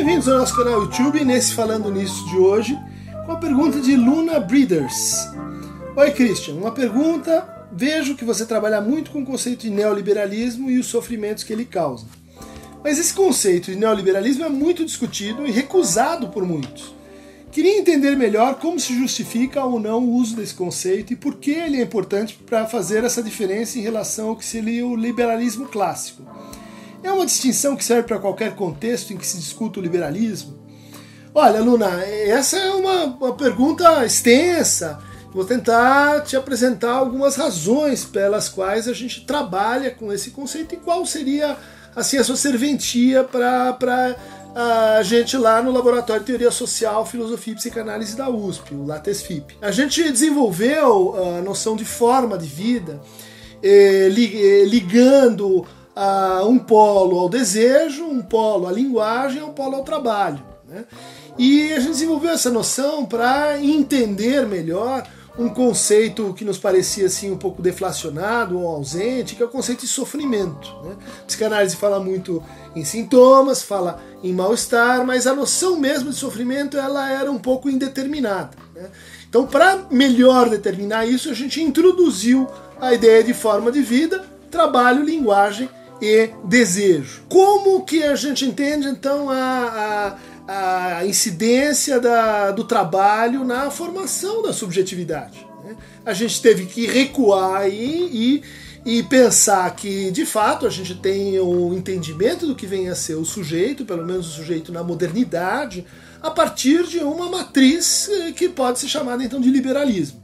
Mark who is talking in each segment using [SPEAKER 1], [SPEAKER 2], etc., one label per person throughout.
[SPEAKER 1] Bem-vindos ao nosso canal YouTube, nesse Falando Nisso de hoje, com a pergunta de Luna Breeders. Oi Christian, uma pergunta. Vejo que você trabalha muito com o conceito de neoliberalismo e os sofrimentos que ele causa. Mas esse conceito de neoliberalismo é muito discutido e recusado por muitos. Queria entender melhor como se justifica ou não o uso desse conceito e por que ele é importante para fazer essa diferença em relação ao que seria o liberalismo clássico. É uma distinção que serve para qualquer contexto em que se discuta o liberalismo? Olha, Luna, essa é uma, uma pergunta extensa. Vou tentar te apresentar algumas razões pelas quais a gente trabalha com esse conceito e qual seria assim a sua serventia para a gente lá no Laboratório de Teoria Social, Filosofia e Psicanálise da USP, o LATESFIP. A gente desenvolveu a noção de forma de vida eh, ligando um polo ao desejo, um polo à linguagem, um polo ao trabalho. Né? E a gente desenvolveu essa noção para entender melhor um conceito que nos parecia assim um pouco deflacionado ou ausente, que é o conceito de sofrimento. Né? A psicanálise fala muito em sintomas, fala em mal-estar, mas a noção mesmo de sofrimento ela era um pouco indeterminada. Né? Então, para melhor determinar isso, a gente introduziu a ideia de forma de vida, trabalho, linguagem e desejo. Como que a gente entende então a, a, a incidência da, do trabalho na formação da subjetividade? Né? A gente teve que recuar aí e, e pensar que de fato a gente tem o entendimento do que vem a ser o sujeito, pelo menos o sujeito na modernidade, a partir de uma matriz eh, que pode ser chamada então de liberalismo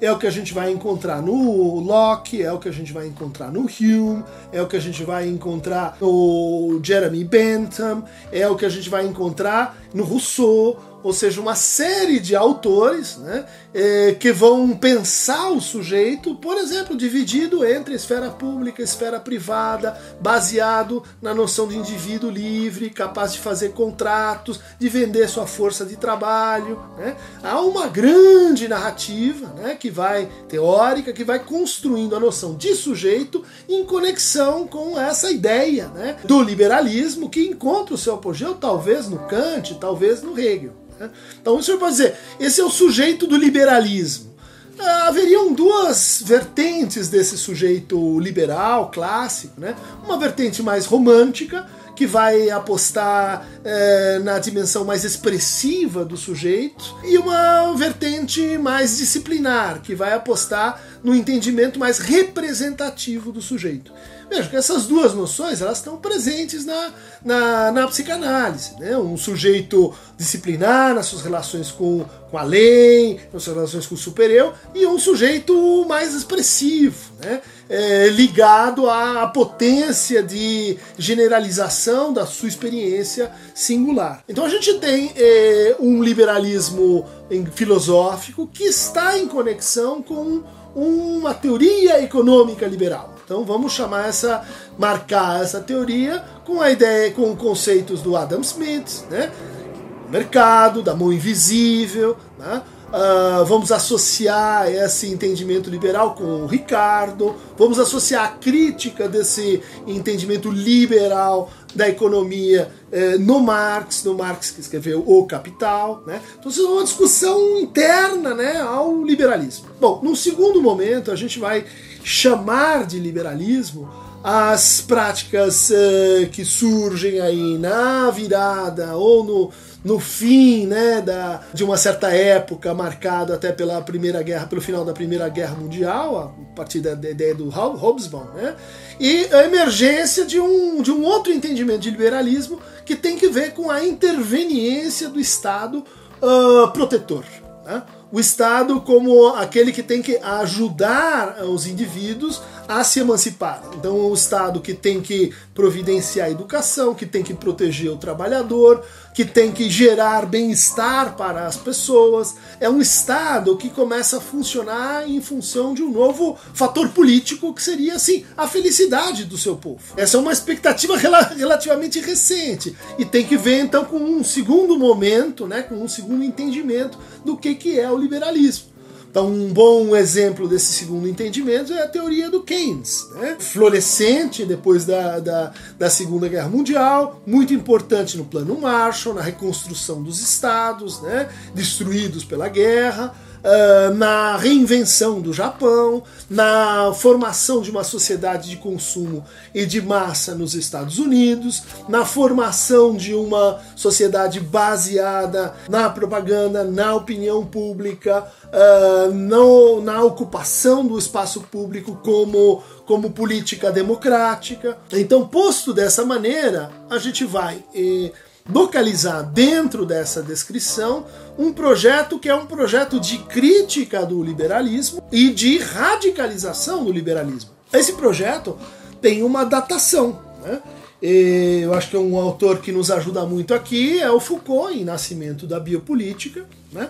[SPEAKER 1] é o que a gente vai encontrar no Locke, é o que a gente vai encontrar no Hume, é o que a gente vai encontrar no Jeremy Bentham, é o que a gente vai encontrar no Rousseau, ou seja, uma série de autores né, é, que vão pensar o sujeito, por exemplo, dividido entre esfera pública e esfera privada, baseado na noção de indivíduo livre, capaz de fazer contratos, de vender sua força de trabalho. Né. Há uma grande narrativa né, que vai, teórica, que vai construindo a noção de sujeito em conexão com essa ideia né, do liberalismo que encontra o seu apogeu talvez no Kant, talvez no Hegel. Né? Então o senhor pode dizer, esse é o sujeito do liberalismo. Ah, haveriam duas vertentes desse sujeito liberal, clássico, né? Uma vertente mais romântica, que vai apostar é, na dimensão mais expressiva do sujeito, e uma vertente mais disciplinar, que vai apostar no entendimento mais representativo do sujeito. Veja que essas duas noções elas estão presentes na, na, na psicanálise. Né? Um sujeito disciplinar nas suas relações com, com a lei, nas suas relações com o superior, e um sujeito mais expressivo, né? É, ligado à potência de generalização da sua experiência singular. Então a gente tem é, um liberalismo filosófico que está em conexão com uma teoria econômica liberal. Então vamos chamar essa, marcar essa teoria com a ideia, com conceitos do Adam Smith, né? Mercado, da mão invisível, né? Uh, vamos associar esse entendimento liberal com o Ricardo, vamos associar a crítica desse entendimento liberal da economia eh, no Marx, no Marx que escreveu O Capital. Né? Então, isso é uma discussão interna né, ao liberalismo. Bom, num segundo momento, a gente vai chamar de liberalismo as práticas uh, que surgem aí na virada ou no, no fim né, da, de uma certa época, marcado até pela primeira guerra, pelo final da Primeira Guerra Mundial, a partir da ideia do Hobsbawm, né, e a emergência de um, de um outro entendimento de liberalismo que tem que ver com a interveniência do Estado uh, protetor. Né? O Estado como aquele que tem que ajudar os indivíduos a se emancipar. Então, o Estado que tem que providenciar a educação, que tem que proteger o trabalhador, que tem que gerar bem-estar para as pessoas. É um Estado que começa a funcionar em função de um novo fator político que seria assim a felicidade do seu povo. Essa é uma expectativa rel relativamente recente e tem que ver então com um segundo momento, né, com um segundo entendimento do que, que é o liberalismo. Então, um bom exemplo desse segundo entendimento é a teoria do Keynes, né? florescente depois da, da, da, Segunda Guerra Mundial, muito importante no Plano Marshall, na reconstrução dos estados né? destruídos pela guerra. Uh, na reinvenção do Japão, na formação de uma sociedade de consumo e de massa nos Estados Unidos, na formação de uma sociedade baseada na propaganda, na opinião pública, uh, no, na ocupação do espaço público como, como política democrática. Então, posto dessa maneira, a gente vai. Eh, localizar dentro dessa descrição um projeto que é um projeto de crítica do liberalismo e de radicalização do liberalismo. Esse projeto tem uma datação. Né? eu acho que um autor que nos ajuda muito aqui é o Foucault, em Nascimento da Biopolítica, né?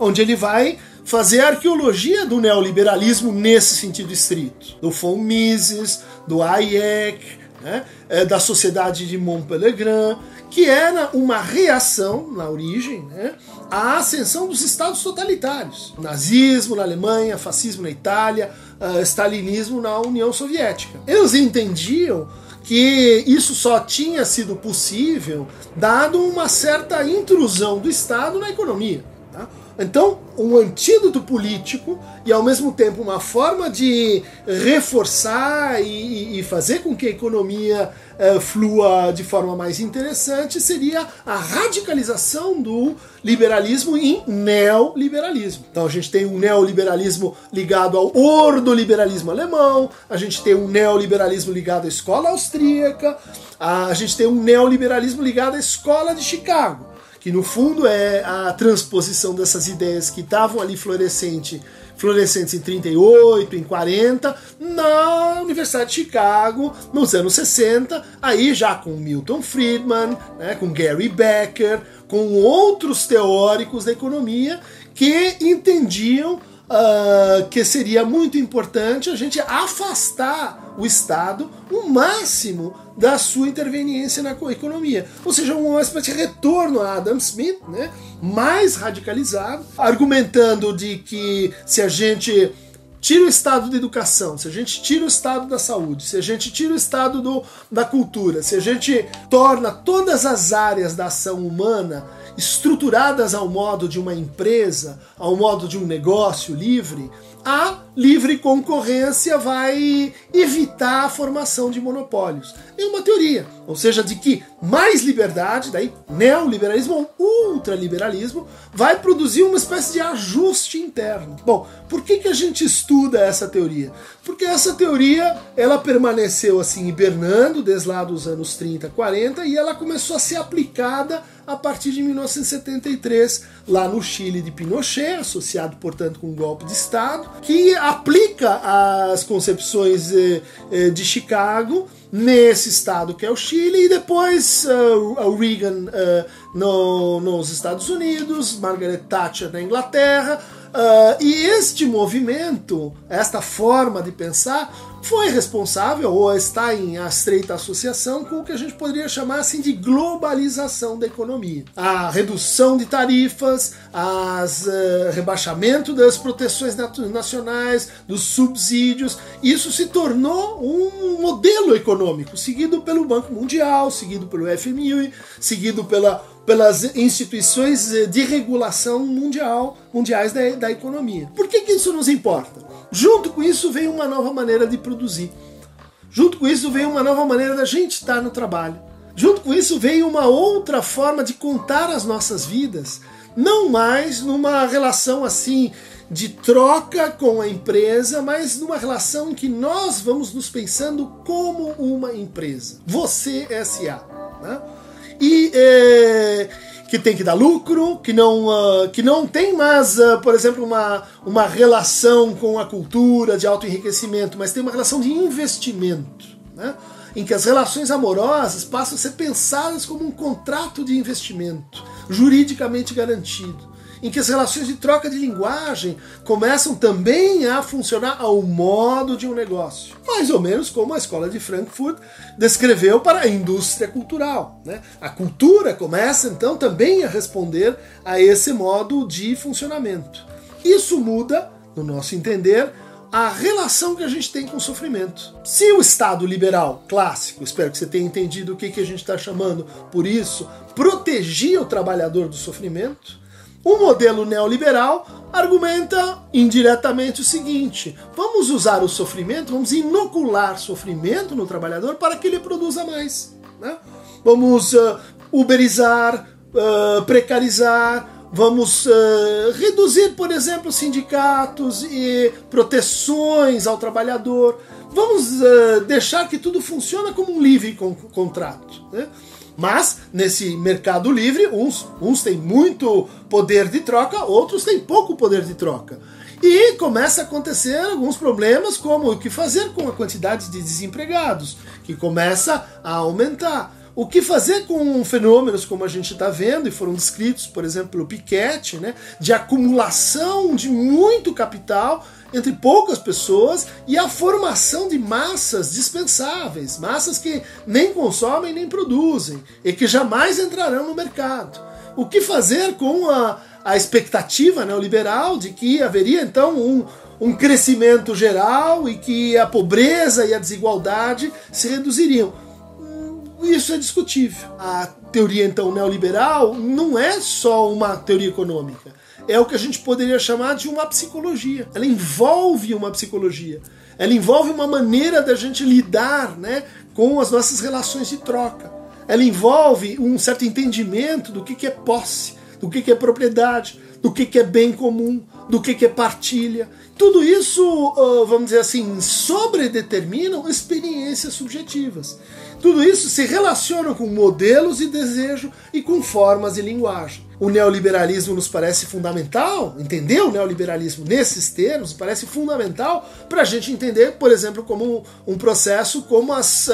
[SPEAKER 1] onde ele vai fazer arqueologia do neoliberalismo nesse sentido estrito. Do von Mises, do Hayek, né? É, da Sociedade de Montpellier, que era uma reação, na origem, né, à ascensão dos estados totalitários. Nazismo na Alemanha, fascismo na Itália, uh, stalinismo na União Soviética. Eles entendiam que isso só tinha sido possível dado uma certa intrusão do Estado na economia. Tá? Então, um antídoto político e ao mesmo tempo uma forma de reforçar e, e fazer com que a economia uh, flua de forma mais interessante seria a radicalização do liberalismo em neoliberalismo. Então a gente tem um neoliberalismo ligado ao ordoliberalismo alemão, a gente tem um neoliberalismo ligado à escola austríaca, a gente tem um neoliberalismo ligado à escola de Chicago que no fundo é a transposição dessas ideias que estavam ali florescente, florescentes em 38, em 40, na Universidade de Chicago, nos anos 60, aí já com Milton Friedman, né, com Gary Becker, com outros teóricos da economia que entendiam uh, que seria muito importante a gente afastar o Estado o máximo da sua interveniência na economia. Ou seja, uma espécie de retorno a Adam Smith, né, mais radicalizado, argumentando de que se a gente tira o estado da educação, se a gente tira o estado da saúde, se a gente tira o estado do, da cultura, se a gente torna todas as áreas da ação humana estruturadas ao modo de uma empresa, ao modo de um negócio livre, a livre concorrência vai evitar a formação de monopólios. É uma teoria, ou seja, de que mais liberdade, daí neoliberalismo ou ultraliberalismo, vai produzir uma espécie de ajuste interno. Bom, por que, que a gente estuda essa teoria? Porque essa teoria ela permaneceu assim hibernando desde lá dos anos 30, 40 e ela começou a ser aplicada a partir de 1973, lá no Chile de Pinochet, associado, portanto, com um golpe de Estado, que aplica as concepções eh, eh, de Chicago nesse estado que é o Chile, e depois uh, Reagan uh, no, nos Estados Unidos, Margaret Thatcher na Inglaterra. Uh, e este movimento, esta forma de pensar, foi responsável ou está em estreita associação com o que a gente poderia chamar assim de globalização da economia. A redução de tarifas, as uh, rebaixamento das proteções nacionais, dos subsídios, isso se tornou um modelo econômico seguido pelo Banco Mundial, seguido pelo FMI, seguido pela pelas instituições eh, de regulação mundial, mundiais da, da economia. Por que, que isso nos importa? Junto com isso veio uma nova maneira de produzir. Junto com isso veio uma nova maneira da gente estar no trabalho. Junto com isso veio uma outra forma de contar as nossas vidas, não mais numa relação assim de troca com a empresa, mas numa relação em que nós vamos nos pensando como uma empresa. Você SA. Né? E é, que tem que dar lucro, que não, uh, que não tem mais, uh, por exemplo, uma, uma relação com a cultura de autoenriquecimento, mas tem uma relação de investimento, né? em que as relações amorosas passam a ser pensadas como um contrato de investimento, juridicamente garantido em que as relações de troca de linguagem começam também a funcionar ao modo de um negócio. Mais ou menos como a escola de Frankfurt descreveu para a indústria cultural. Né? A cultura começa então também a responder a esse modo de funcionamento. Isso muda no nosso entender, a relação que a gente tem com o sofrimento. Se o Estado liberal clássico, espero que você tenha entendido o que, que a gente está chamando por isso, protegia o trabalhador do sofrimento, o modelo neoliberal argumenta indiretamente o seguinte: vamos usar o sofrimento, vamos inocular sofrimento no trabalhador para que ele produza mais. Né? Vamos uh, uberizar, uh, precarizar, Vamos uh, reduzir, por exemplo, sindicatos e proteções ao trabalhador. Vamos deixar que tudo funcione como um livre con contrato. Né? Mas, nesse mercado livre, uns, uns têm muito poder de troca, outros têm pouco poder de troca. E começa a acontecer alguns problemas, como o que fazer com a quantidade de desempregados, que começa a aumentar. O que fazer com fenômenos como a gente está vendo, e foram descritos, por exemplo, pelo Piketty, né, de acumulação de muito capital entre poucas pessoas e a formação de massas dispensáveis, massas que nem consomem nem produzem e que jamais entrarão no mercado. O que fazer com a, a expectativa neoliberal de que haveria então um, um crescimento geral e que a pobreza e a desigualdade se reduziriam? Isso é discutível. A teoria, então, neoliberal não é só uma teoria econômica. É o que a gente poderia chamar de uma psicologia. Ela envolve uma psicologia. Ela envolve uma maneira da gente lidar né, com as nossas relações de troca. Ela envolve um certo entendimento do que, que é posse, do que, que é propriedade, do que, que é bem comum, do que, que é partilha. Tudo isso, vamos dizer assim, sobredeterminam experiências subjetivas. Tudo isso se relaciona com modelos e desejo e com formas e linguagem. O neoliberalismo nos parece fundamental, entender o neoliberalismo nesses termos parece fundamental para a gente entender, por exemplo, como um processo como as, uh,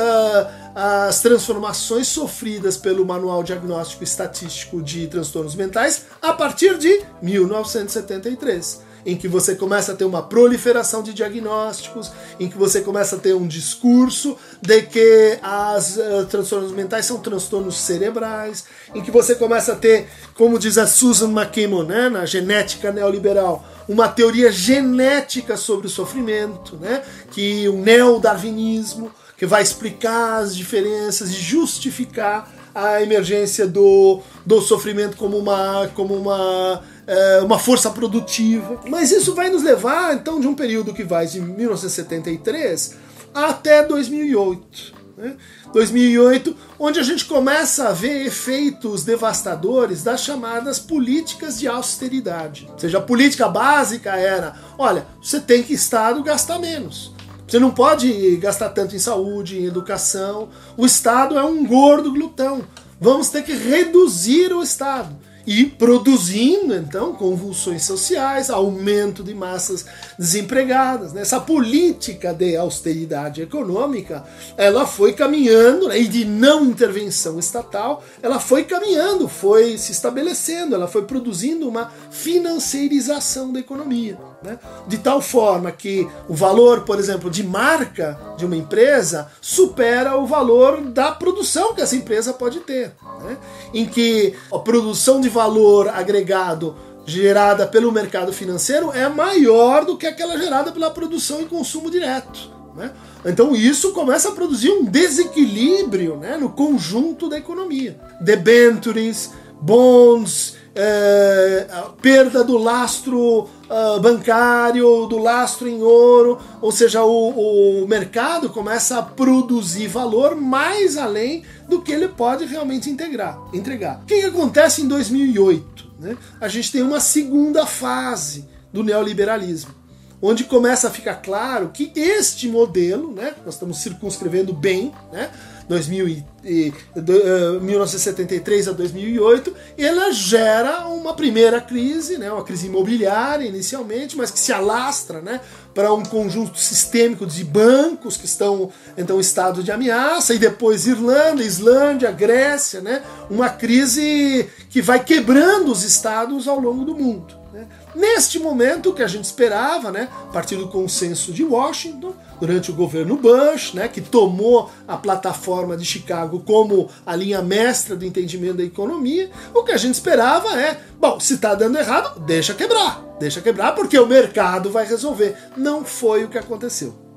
[SPEAKER 1] as transformações sofridas pelo Manual Diagnóstico Estatístico de Transtornos Mentais a partir de 1973 em que você começa a ter uma proliferação de diagnósticos, em que você começa a ter um discurso de que as uh, transtornos mentais são transtornos cerebrais, em que você começa a ter, como diz a Susan McKimmon, né, na genética neoliberal, uma teoria genética sobre o sofrimento, né, que o neodarwinismo, que vai explicar as diferenças e justificar a emergência do, do sofrimento como uma, como uma é, uma força produtiva. Mas isso vai nos levar, então, de um período que vai de 1973 até 2008. Né? 2008, onde a gente começa a ver efeitos devastadores das chamadas políticas de austeridade. Ou seja, a política básica era: olha, você tem que Estado gastar menos. Você não pode gastar tanto em saúde, em educação. O Estado é um gordo glutão. Vamos ter que reduzir o Estado e produzindo então convulsões sociais, aumento de massas desempregadas. Né? Essa política de austeridade econômica, ela foi caminhando né? e de não intervenção estatal, ela foi caminhando, foi se estabelecendo, ela foi produzindo uma financeirização da economia. Né? De tal forma que o valor, por exemplo, de marca de uma empresa supera o valor da produção que essa empresa pode ter. Né? Em que a produção de valor agregado gerada pelo mercado financeiro é maior do que aquela gerada pela produção e consumo direto. Né? Então isso começa a produzir um desequilíbrio né, no conjunto da economia. Debentures, bonds, é, perda do lastro uh, bancário, do lastro em ouro, ou seja, o, o mercado começa a produzir valor mais além do que ele pode realmente integrar, entregar. O que, que acontece em 2008? Né? A gente tem uma segunda fase do neoliberalismo onde começa a ficar claro que este modelo, né, nós estamos circunscrevendo bem, né, 2000 e, uh, 1973 a 2008, ela gera uma primeira crise, né, uma crise imobiliária inicialmente, mas que se alastra né, para um conjunto sistêmico de bancos que estão então em estado de ameaça, e depois Irlanda, Islândia, Grécia, né, uma crise que vai quebrando os estados ao longo do mundo. Né? Neste momento, que a gente esperava, né, a partir do consenso de Washington, durante o governo Bush, né, que tomou a plataforma de Chicago como a linha mestra do entendimento da economia, o que a gente esperava é, bom, se está dando errado, deixa quebrar, deixa quebrar porque o mercado vai resolver. Não foi o que aconteceu.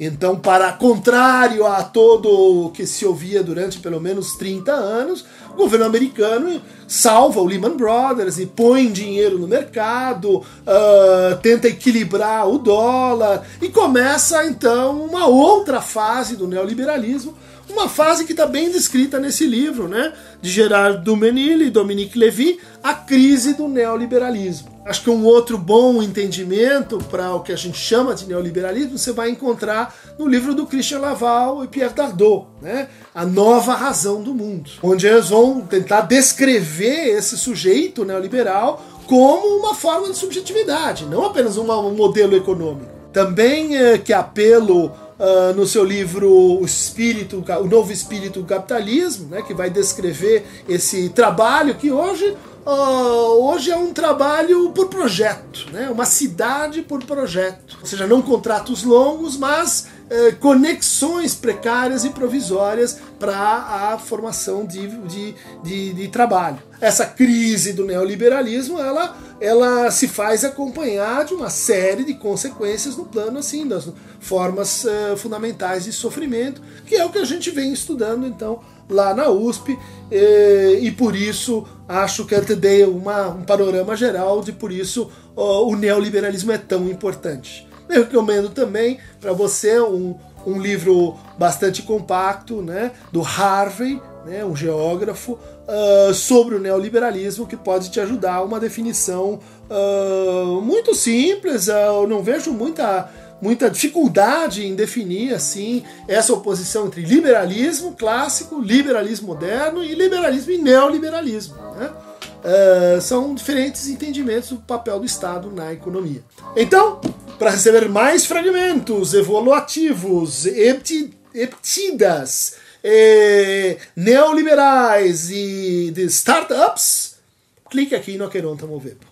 [SPEAKER 1] Então, para contrário a todo o que se ouvia durante pelo menos 30 anos, o governo americano salva o Lehman Brothers e põe dinheiro no mercado, uh, tenta equilibrar o dólar e começa então uma outra fase do neoliberalismo, uma fase que está bem descrita nesse livro, né, de Gerard Dumenil e Dominique Levy, A Crise do Neoliberalismo. Acho que um outro bom entendimento para o que a gente chama de neoliberalismo você vai encontrar no livro do Christian Laval e Pierre Dardot, né? A Nova Razão do Mundo, onde eles vão tentar descrever esse sujeito neoliberal como uma forma de subjetividade, não apenas um modelo econômico. Também é, que apelo Uh, no seu livro O Espírito, o Novo Espírito do Capitalismo, né, que vai descrever esse trabalho que hoje uh, hoje é um trabalho por projeto, né? uma cidade por projeto. Ou seja, não contratos longos, mas uh, conexões precárias e provisórias para a formação de, de, de, de, trabalho. Essa crise do neoliberalismo ela, ela se faz acompanhar de uma série de consequências no plano assim das formas uh, fundamentais de sofrimento, que é o que a gente vem estudando então lá na USP e, e por isso acho que eu te dei uma, um panorama geral de por isso o neoliberalismo é tão importante. Eu recomendo também para você um, um livro bastante compacto né, do Harvey, né, um geógrafo, uh, sobre o neoliberalismo que pode te ajudar a uma definição uh, muito simples. Uh, eu não vejo muita muita dificuldade em definir assim essa oposição entre liberalismo clássico, liberalismo moderno e liberalismo e neoliberalismo. Né? Uh, são diferentes entendimentos do papel do Estado na economia. Então, para receber mais fragmentos evolutivos, eptidas, eh, neoliberais e de startups, clique aqui no Aqueronta Movepo.